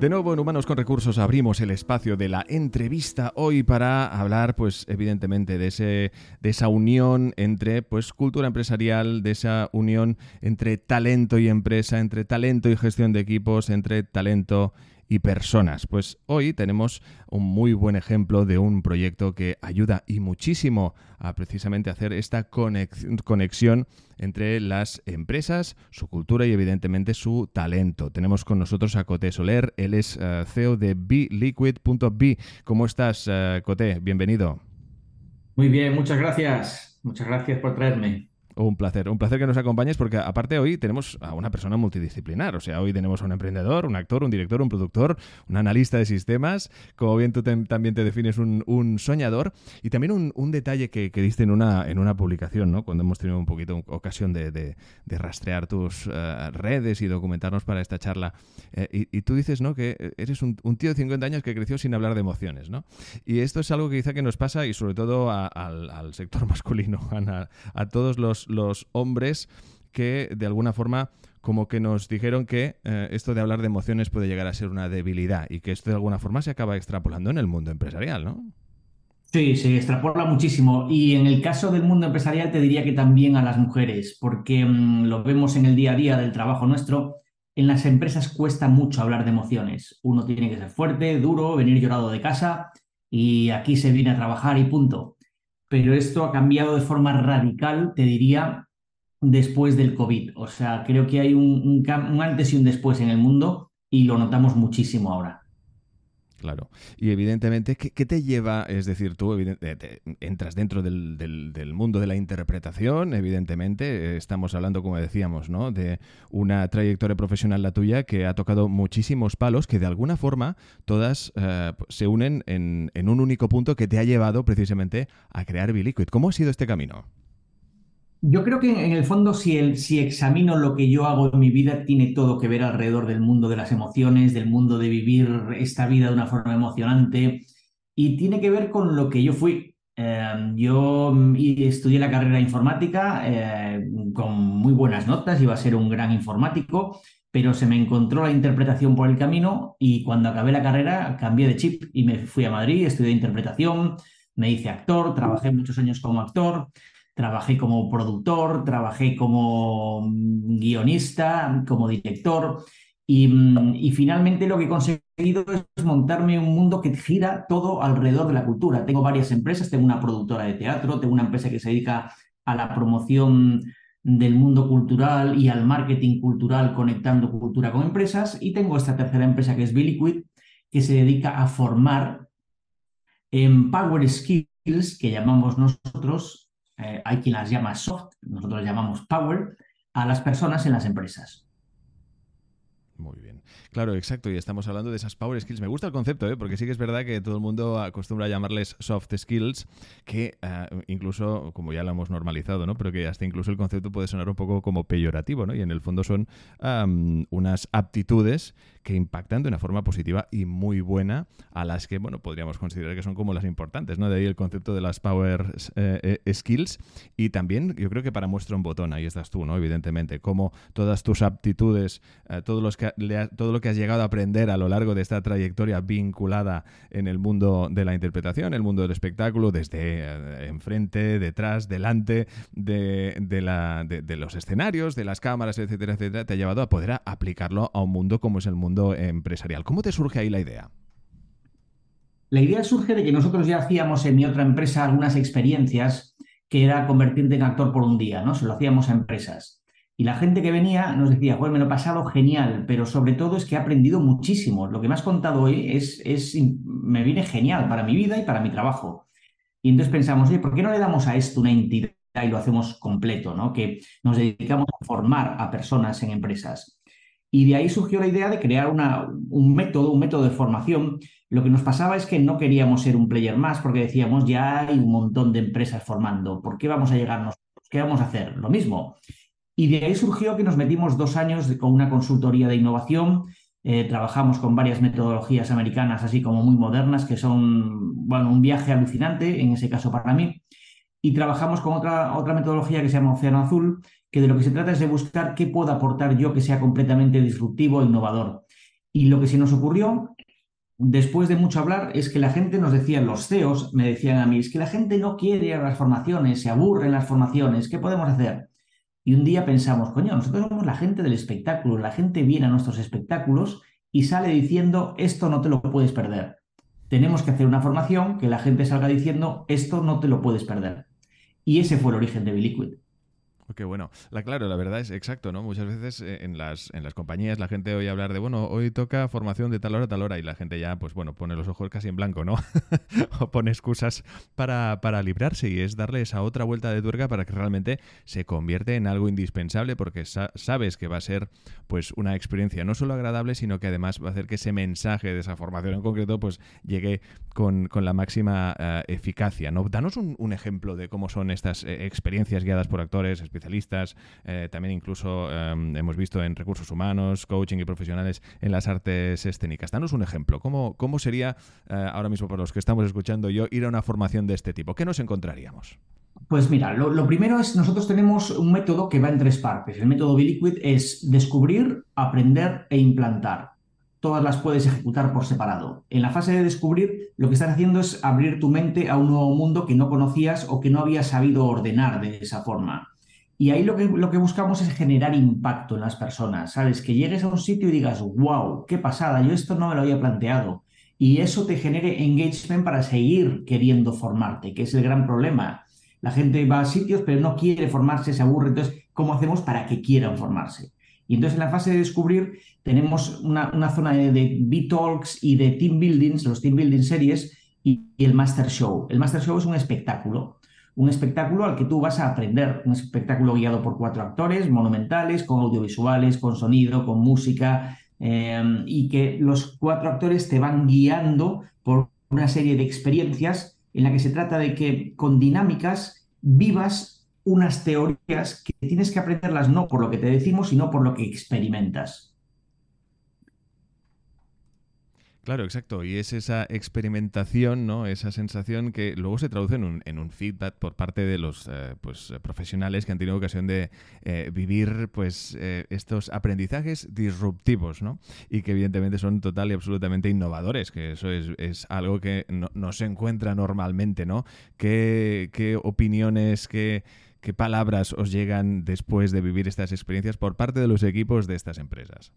De nuevo en Humanos con Recursos abrimos el espacio de la entrevista hoy para hablar, pues evidentemente, de, ese, de esa unión entre pues, cultura empresarial, de esa unión entre talento y empresa, entre talento y gestión de equipos, entre talento y personas. Pues hoy tenemos un muy buen ejemplo de un proyecto que ayuda y muchísimo a precisamente hacer esta conexión entre las empresas, su cultura y evidentemente su talento. Tenemos con nosotros a Coté Soler, él es eh, CEO de BeLiquid.b. ¿Cómo estás, uh, Coté? Bienvenido. Muy bien, muchas gracias. Muchas gracias por traerme. Un placer, un placer que nos acompañes porque aparte hoy tenemos a una persona multidisciplinar, o sea, hoy tenemos a un emprendedor, un actor, un director, un productor, un analista de sistemas, como bien tú también te defines un, soñador y también un, detalle que, diste en una, en una publicación, ¿no? Cuando hemos tenido un poquito ocasión de, rastrear tus eh, redes y documentarnos para esta charla. Eh, y, tú dices, ¿no? Que eres un, tío de 50 años que creció sin hablar de emociones, ¿no? Y esto es algo que quizá que nos pasa y sobre todo al, sector masculino, a, a todos los los hombres que de alguna forma como que nos dijeron que eh, esto de hablar de emociones puede llegar a ser una debilidad y que esto de alguna forma se acaba extrapolando en el mundo empresarial, ¿no? Sí, se extrapola muchísimo. Y en el caso del mundo empresarial te diría que también a las mujeres, porque mm, lo vemos en el día a día del trabajo nuestro. En las empresas cuesta mucho hablar de emociones. Uno tiene que ser fuerte, duro, venir llorado de casa y aquí se viene a trabajar y punto pero esto ha cambiado de forma radical, te diría, después del COVID. O sea, creo que hay un, antes y un después en el mundo y lo notamos muchísimo ahora. Claro. Y evidentemente, ¿qué, te lleva? Es decir, tú eh, entras dentro del, mundo de la interpretación, evidentemente. estamos hablando, como decíamos, ¿no? de una trayectoria profesional la tuya que ha tocado muchísimos palos que de alguna forma todas eh, se unen en, en, un único punto que te ha llevado precisamente a crear Biliquid. ¿Cómo ha sido este camino? Yo creo que en el fondo, si, el, si examino lo que yo hago en mi vida, tiene todo que ver alrededor del mundo de las emociones, del mundo de vivir esta vida de una forma emocionante y tiene que ver con lo que yo fui. Em, yo estudié la carrera informática eh, con muy buenas notas, iba a ser un gran informático, pero se me encontró la interpretación por el camino y cuando acabé la carrera cambié de chip y me fui a Madrid, estudié interpretación, me hice actor, trabajé muchos años como actor Trabajé como productor, trabajé como mm, guionista, como director mm, y, finalmente lo que he conseguido es montarme un mundo que gira todo alrededor de la cultura. Tengo varias empresas, tengo una productora de teatro, tengo una empresa que se dedica a la promoción del mundo cultural y al marketing cultural conectando cultura con empresas y tengo esta tercera empresa que es Biliquid que se dedica a formar en Power Skills que llamamos nosotros eh, hay quien las llama soft, nosotros las llamamos power, a las personas en las empresas. Muy bien. Claro, exacto. Y estamos hablando de esas power skills. Me gusta el concepto, ¿eh? porque sí que es verdad que todo el mundo acostumbra a llamarles soft skills, que eh, incluso, como ya lo hemos normalizado, ¿no? pero que hasta incluso el concepto puede sonar un poco como peyorativo, ¿no? y en el fondo son unas aptitudes que impactan de una forma positiva y muy buena a las que, bueno, podríamos considerar que son como las importantes, ¿no? De ahí el concepto de las power eh, eh, skills y también yo creo que para muestra un botón, ahí estás tú, ¿no? Evidentemente, como todas tus aptitudes, eh, todo, los que, todo lo que has llegado a aprender a lo largo de esta trayectoria vinculada en el mundo de la interpretación, el mundo del espectáculo, desde enfrente, detrás, delante de, la, de los escenarios, de las cámaras, etcétera, etcétera, te ha llevado a poder aplicarlo a un mundo como es el mundo empresarial. ¿Cómo te surge ahí la idea? La idea surge de que nosotros ya hacíamos en mi otra empresa algunas experiencias que era convertirte en actor por un día, ¿no? Se lo hacíamos a empresas. Y la gente que venía nos decía, bueno, me lo he pasado genial, pero sobre todo es que he aprendido muchísimo. Lo que me has contado hoy es, es, me viene genial para mi vida y para mi trabajo. Y entonces pensamos, oye, ¿por qué no le damos a esto una entidad y lo hacemos completo, ¿no? Que nos dedicamos a formar a personas en empresas. Y de ahí surgió la idea de crear un método, un método de formación. Lo que nos pasaba es que no queríamos ser un player más porque decíamos, ya hay un montón de empresas formando, ¿por qué vamos a llegar nosotros? ¿Qué vamos a hacer? Lo mismo. Y de ahí surgió que nos metimos dos años con una consultoría de innovación. Eh, trabajamos con varias metodologías americanas, así como muy modernas, que son bueno, un viaje alucinante, en ese caso para mí. Y trabajamos con otra, otra metodología que se llama Océano Azul, que de lo que se trata es de buscar qué puedo aportar yo que sea completamente disruptivo e innovador. Y lo que se nos ocurrió, después de mucho hablar, es que la gente nos decía, los CEOs me decían a mí, es que la gente no quiere a las formaciones, se aburre en las formaciones, ¿qué podemos hacer? Y un día pensamos, coño, nosotros somos la gente del espectáculo, la gente viene a nuestros espectáculos y sale diciendo, esto no te lo puedes perder. Tenemos que hacer una formación que la gente salga diciendo, esto no te lo puedes perder. Y ese fue el origen de Biliquid. Qué bueno. La, claro, la verdad es exacto, ¿no? Muchas veces eh, en las, en las compañías la gente oye hablar de, bueno, hoy toca formación de tal hora tal hora y la gente ya, pues bueno, pone los ojos casi en blanco, ¿no? o pone excusas para, para librarse y es darle esa otra vuelta de tuerca para que realmente se convierte en algo indispensable porque sabes que va a ser pues una experiencia no solo agradable, sino que además va a hacer que ese mensaje de esa formación en concreto pues llegue con, la máxima eh, eficacia, ¿no? Danos un, ejemplo de cómo son estas eh, experiencias guiadas por actores, especialistas, eh, también incluso em, hemos visto en recursos humanos, coaching y profesionales en las artes escénicas. Danos un ejemplo. ¿Cómo, cómo sería eh, ahora mismo para los que estamos escuchando yo ir a una formación de este tipo? ¿Qué nos encontraríamos? Pues mira, lo, primero es, nosotros tenemos un método que va en tres partes. El método Biliquid es descubrir, aprender e implantar. Todas las puedes ejecutar por separado. En la fase de descubrir, lo que estás haciendo es abrir tu mente a un nuevo mundo que no conocías o que no habías sabido ordenar de esa forma. Y ahí lo que, lo que buscamos es generar impacto en las personas, ¿sabes? Que llegues a un sitio y digas, wow, qué pasada, yo esto no me lo había planteado. Y eso te genere engagement para seguir queriendo formarte, que es el gran problema. La gente va a sitios pero no quiere formarse, se aburre. Entonces, ¿cómo hacemos para que quieran formarse? Y entonces en la fase de descubrir tenemos una, zona de, de B-Talks y de Team Buildings, los Team Building Series y el Master Show. El Master Show es un espectáculo un espectáculo al que tú vas a aprender, un espectáculo guiado por cuatro actores monumentales, con audiovisuales, con sonido, con música, eh, y que los cuatro actores te van guiando por una serie de experiencias en la que se trata de que con dinámicas vivas unas teorías que tienes que aprenderlas no por lo que te decimos, sino por lo que experimentas. Claro, exacto. Y es esa experimentación, ¿no? Esa sensación que luego se traduce en un, en un feedback por parte de los eh, pues, profesionales que han tenido ocasión de eh, vivir pues, eh, estos aprendizajes disruptivos, ¿no? Y que evidentemente son total y absolutamente innovadores, que eso es, algo que no, se encuentra normalmente, ¿no? ¿Qué, qué opiniones, qué, qué palabras os llegan después de vivir estas experiencias por parte de los equipos de estas empresas?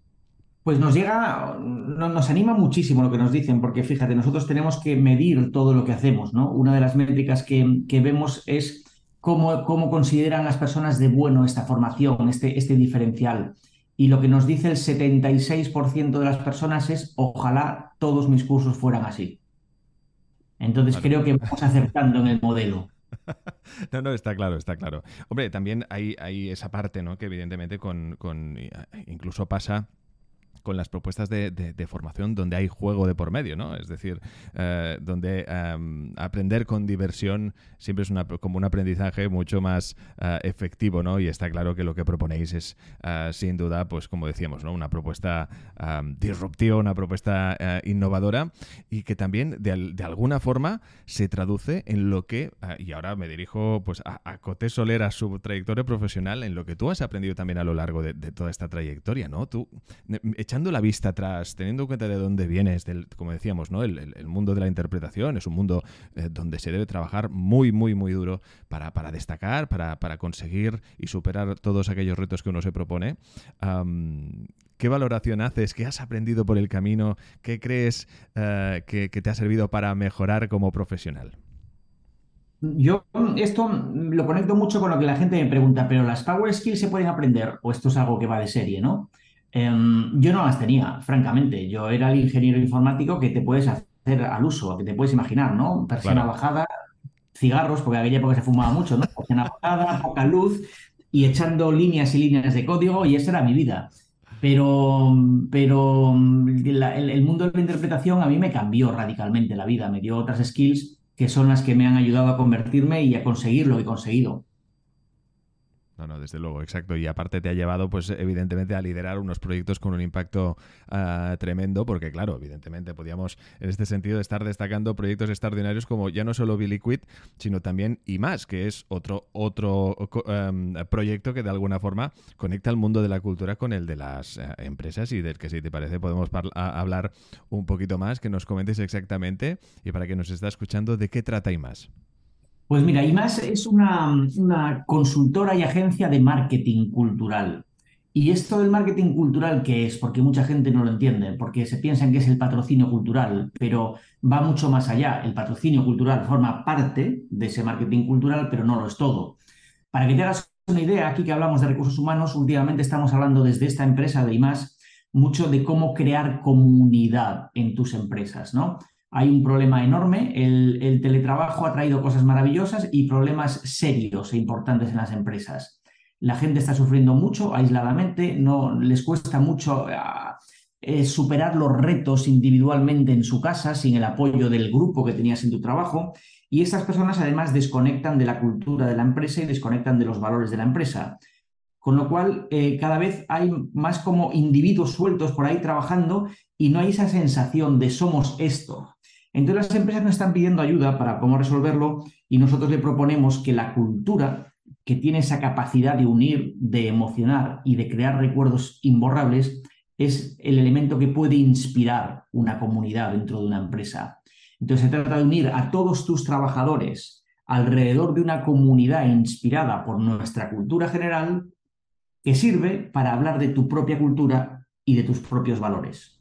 Pues nos llega, nos anima muchísimo lo que nos dicen, porque fíjate, nosotros tenemos que medir todo lo que hacemos, ¿no? Una de las métricas que, vemos es cómo, cómo, consideran las personas de bueno esta formación, este, este diferencial. Y lo que nos dice el 76% de las personas es, ojalá todos mis cursos fueran así. Entonces creo que vamos acertando en el modelo. No, no, está claro, está claro. Hombre, también hay, hay esa parte, ¿no? Que evidentemente con, con incluso pasa con las propuestas de, formación donde hay juego de por medio, ¿no? Es decir, eh, donde em, aprender con diversión siempre es una, como un aprendizaje mucho más eh, efectivo, ¿no? Y está claro que lo que proponéis es, eh, sin duda, pues como decíamos, ¿no? Una propuesta em, disruptiva, una propuesta innovadora y que también de, alguna forma se traduce en lo que, y ahora me dirijo pues a, a Coté Soler, a su trayectoria profesional, en lo que tú has aprendido también a lo largo de, de toda esta trayectoria, ¿no? Tú echando la vista atrás, teniendo en cuenta de dónde vienes, del, como decíamos, ¿no? El, mundo de la interpretación es un mundo eh, donde se debe trabajar muy, muy, muy duro para, destacar, para, para, conseguir y superar todos aquellos retos que uno se propone. ¿Qué valoración haces? ¿Qué has aprendido por el camino? ¿Qué crees eh, que, te ha servido para mejorar como profesional? Yo esto lo conecto mucho con lo que la gente me pregunta, pero las Power Skills se pueden aprender o esto es algo que va de serie, ¿no? Em, yo no las tenía, francamente. Yo era el ingeniero informático que te puedes hacer al uso, que te puedes imaginar, ¿no? Persiana bajada, cigarros, porque en aquella época se fumaba mucho, ¿no? Persiana bajada, poca luz y echando líneas y líneas de código y esa era mi vida. Pero, pero el, mundo de la interpretación a mí me cambió radicalmente la vida, me dio otras skills que son las que me han ayudado a convertirme y a conseguir lo que he conseguido. No, no, desde luego, exacto. Y aparte te ha llevado, pues, evidentemente, a liderar unos proyectos con un impacto ah, tremendo, porque, claro, evidentemente, podíamos, en este sentido, estar destacando proyectos extraordinarios como ya no solo Billy Quid, sino también y más, que es otro, otro em, proyecto que de alguna forma conecta el mundo de la cultura con el de las eh, empresas y del que, si te parece, podemos hablar un poquito más, que nos comentes exactamente y para que nos está escuchando, de qué trata y más. Pues mira, IMAS es una, consultora y agencia de marketing cultural. ¿Y esto del marketing cultural qué es? Porque mucha gente no lo entiende, porque se piensan que es el patrocinio cultural, pero va mucho más allá. El patrocinio cultural forma parte de ese marketing cultural, pero no lo es todo. Para que te hagas una idea, aquí que hablamos de recursos humanos, últimamente estamos hablando desde esta empresa de IMAS mucho de cómo crear comunidad en tus empresas, ¿no? Hay un problema enorme. El, teletrabajo ha traído cosas maravillosas y problemas serios e importantes en las empresas. La gente está sufriendo mucho aisladamente, no les cuesta mucho ah, eh, superar los retos individualmente en su casa sin el apoyo del grupo que tenías en tu trabajo. Y estas personas además desconectan de la cultura de la empresa y desconectan de los valores de la empresa. Con lo cual, eh, cada vez hay más como individuos sueltos por ahí trabajando y no hay esa sensación de somos esto. Entonces las empresas nos están pidiendo ayuda para cómo resolverlo y nosotros le proponemos que la cultura, que tiene esa capacidad de unir, de emocionar y de crear recuerdos imborrables, es el elemento que puede inspirar una comunidad dentro de una empresa. Entonces se trata de unir a todos tus trabajadores alrededor de una comunidad inspirada por nuestra cultura general que sirve para hablar de tu propia cultura y de tus propios valores.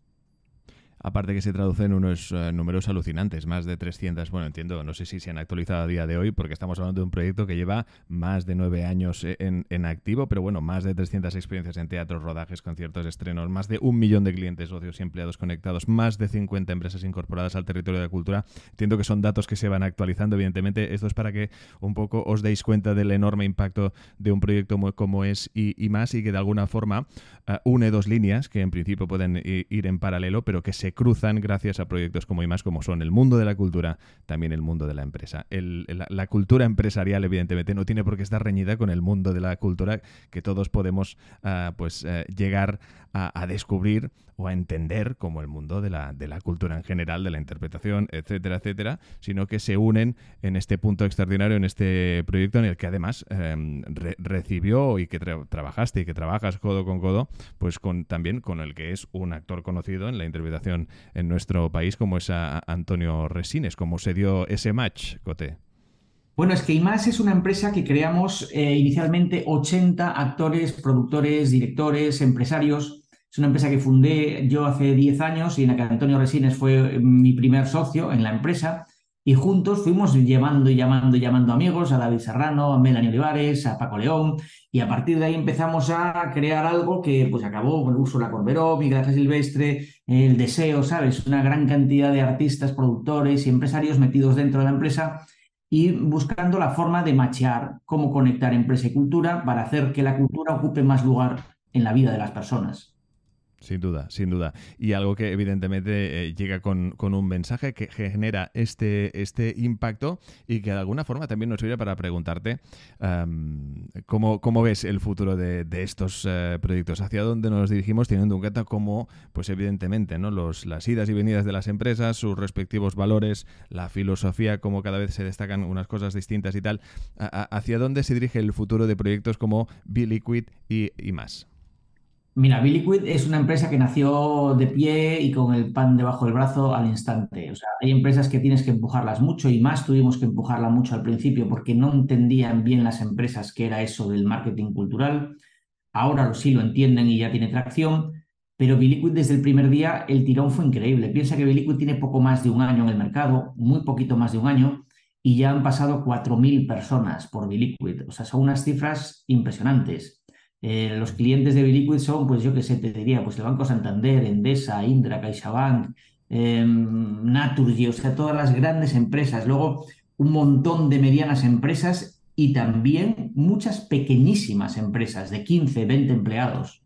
Aparte que se traduce en unos eh, números alucinantes, más de 300, bueno, entiendo, no sé si se han actualizado a día de hoy, porque estamos hablando de un proyecto que lleva más de nueve años eh, en, activo, pero bueno, más de 300 experiencias en teatros, rodajes, conciertos, estrenos, más de un millón de clientes, socios y empleados conectados, más de 50 empresas incorporadas al territorio de la cultura. Entiendo que son datos que se van actualizando, evidentemente. Esto es para que un poco os deis cuenta del enorme impacto de un proyecto como es y, más, y que de alguna forma eh, une dos líneas que en principio pueden ir en paralelo, pero que se cruzan gracias a proyectos como y más como son el mundo de la cultura, también el mundo de la empresa. la, cultura empresarial, evidentemente, no tiene por qué estar reñida con el mundo de la cultura que todos podemos ah, pues, eh, llegar a, descubrir o a entender como el mundo de la, de la cultura en general, de la interpretación, etcétera, etcétera, sino que se unen en este punto extraordinario, en este proyecto en el que además em, recibió y que trabajaste y que trabajas codo con codo, pues con, también con el que es un actor conocido en la interpretación en nuestro país, como es Antonio Resines. ¿Cómo se dio ese match, Cote? Bueno, es que IMAS es una empresa que creamos eh, inicialmente 80 actores, productores, directores, empresarios es una empresa que fundé yo hace 10 años y en la que Antonio Resines fue mi primer socio en la empresa. Y juntos fuimos llamando y llamando y llamando amigos, a David Serrano, a Melanie Olivares, a Paco León, y a partir de ahí empezamos a crear algo que pues acabó con Úrsula Corberó, Miguel Silvestre, El Deseo, ¿sabes? Una gran cantidad de artistas, productores y empresarios metidos dentro de la empresa y buscando la forma de machear cómo conectar empresa y cultura para hacer que la cultura ocupe más lugar en la vida de las personas. Sin duda, sin duda. Y algo que evidentemente eh, llega con, un mensaje que genera este, este impacto y que de alguna forma también nos sirve para preguntarte ¿cómo, ves el futuro de, estos eh, proyectos, hacia dónde nos dirigimos teniendo en cuenta cómo, pues evidentemente, ¿no? Los, las idas y venidas de las empresas, sus respectivos valores, la filosofía, cómo cada vez se destacan unas cosas distintas y tal, hacia dónde se dirige el futuro de proyectos como Biliquid y, y más. Mira, Biliquid es una empresa que nació de pie y con el pan debajo del brazo al instante. O sea, hay empresas que tienes que empujarlas mucho y más tuvimos que empujarla mucho al principio porque no entendían bien las empresas qué era eso del marketing cultural. Ahora sí lo entienden y ya tiene tracción, pero Biliquid desde el primer día el tirón fue increíble. Piensa que Biliquid tiene poco más de un año en el mercado, muy poquito más de un año, y ya han pasado 4.000 personas por Biliquid. O sea, son unas cifras impresionantes. Eh, los clientes de Biliquid son, pues yo qué sé, te diría, pues el Banco Santander, Endesa, Indra, CaixaBank, eh, Naturgy, o sea, todas las grandes empresas. Luego, un montón de medianas empresas y también muchas pequeñísimas empresas de 15, 20 empleados.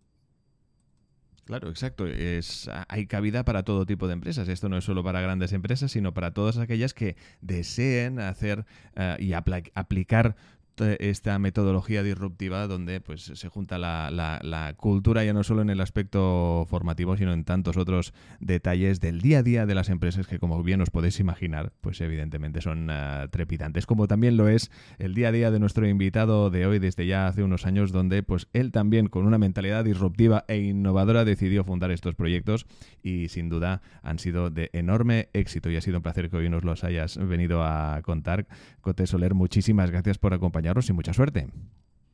Claro, exacto. Es, hay cabida para todo tipo de empresas. Esto no es solo para grandes empresas, sino para todas aquellas que deseen hacer eh, y aplicar esta metodología disruptiva donde pues se junta la, la, cultura ya no solo en el aspecto formativo sino en tantos otros detalles del día a día de las empresas que como bien os podéis imaginar pues evidentemente son ah, trepidantes como también lo es el día a día de nuestro invitado de hoy desde ya hace unos años donde pues él también con una mentalidad disruptiva e innovadora decidió fundar estos proyectos y sin duda han sido de enorme éxito. Y ha sido un placer que hoy nos los hayas venido a contar. Cote Soler muchísimas gracias por acompañarnos y mucha suerte.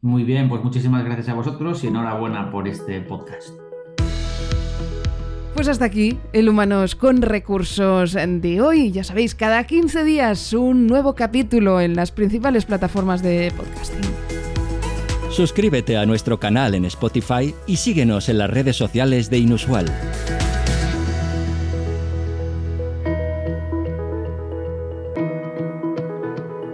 Muy bien, pues muchísimas gracias a vosotros y enhorabuena por este podcast. Pues hasta aquí el Humanos con Recursos de hoy. Ya sabéis, cada 15 días un nuevo capítulo en las principales plataformas de podcasting. Suscríbete a nuestro canal en Spotify y síguenos en las redes sociales de Inusual.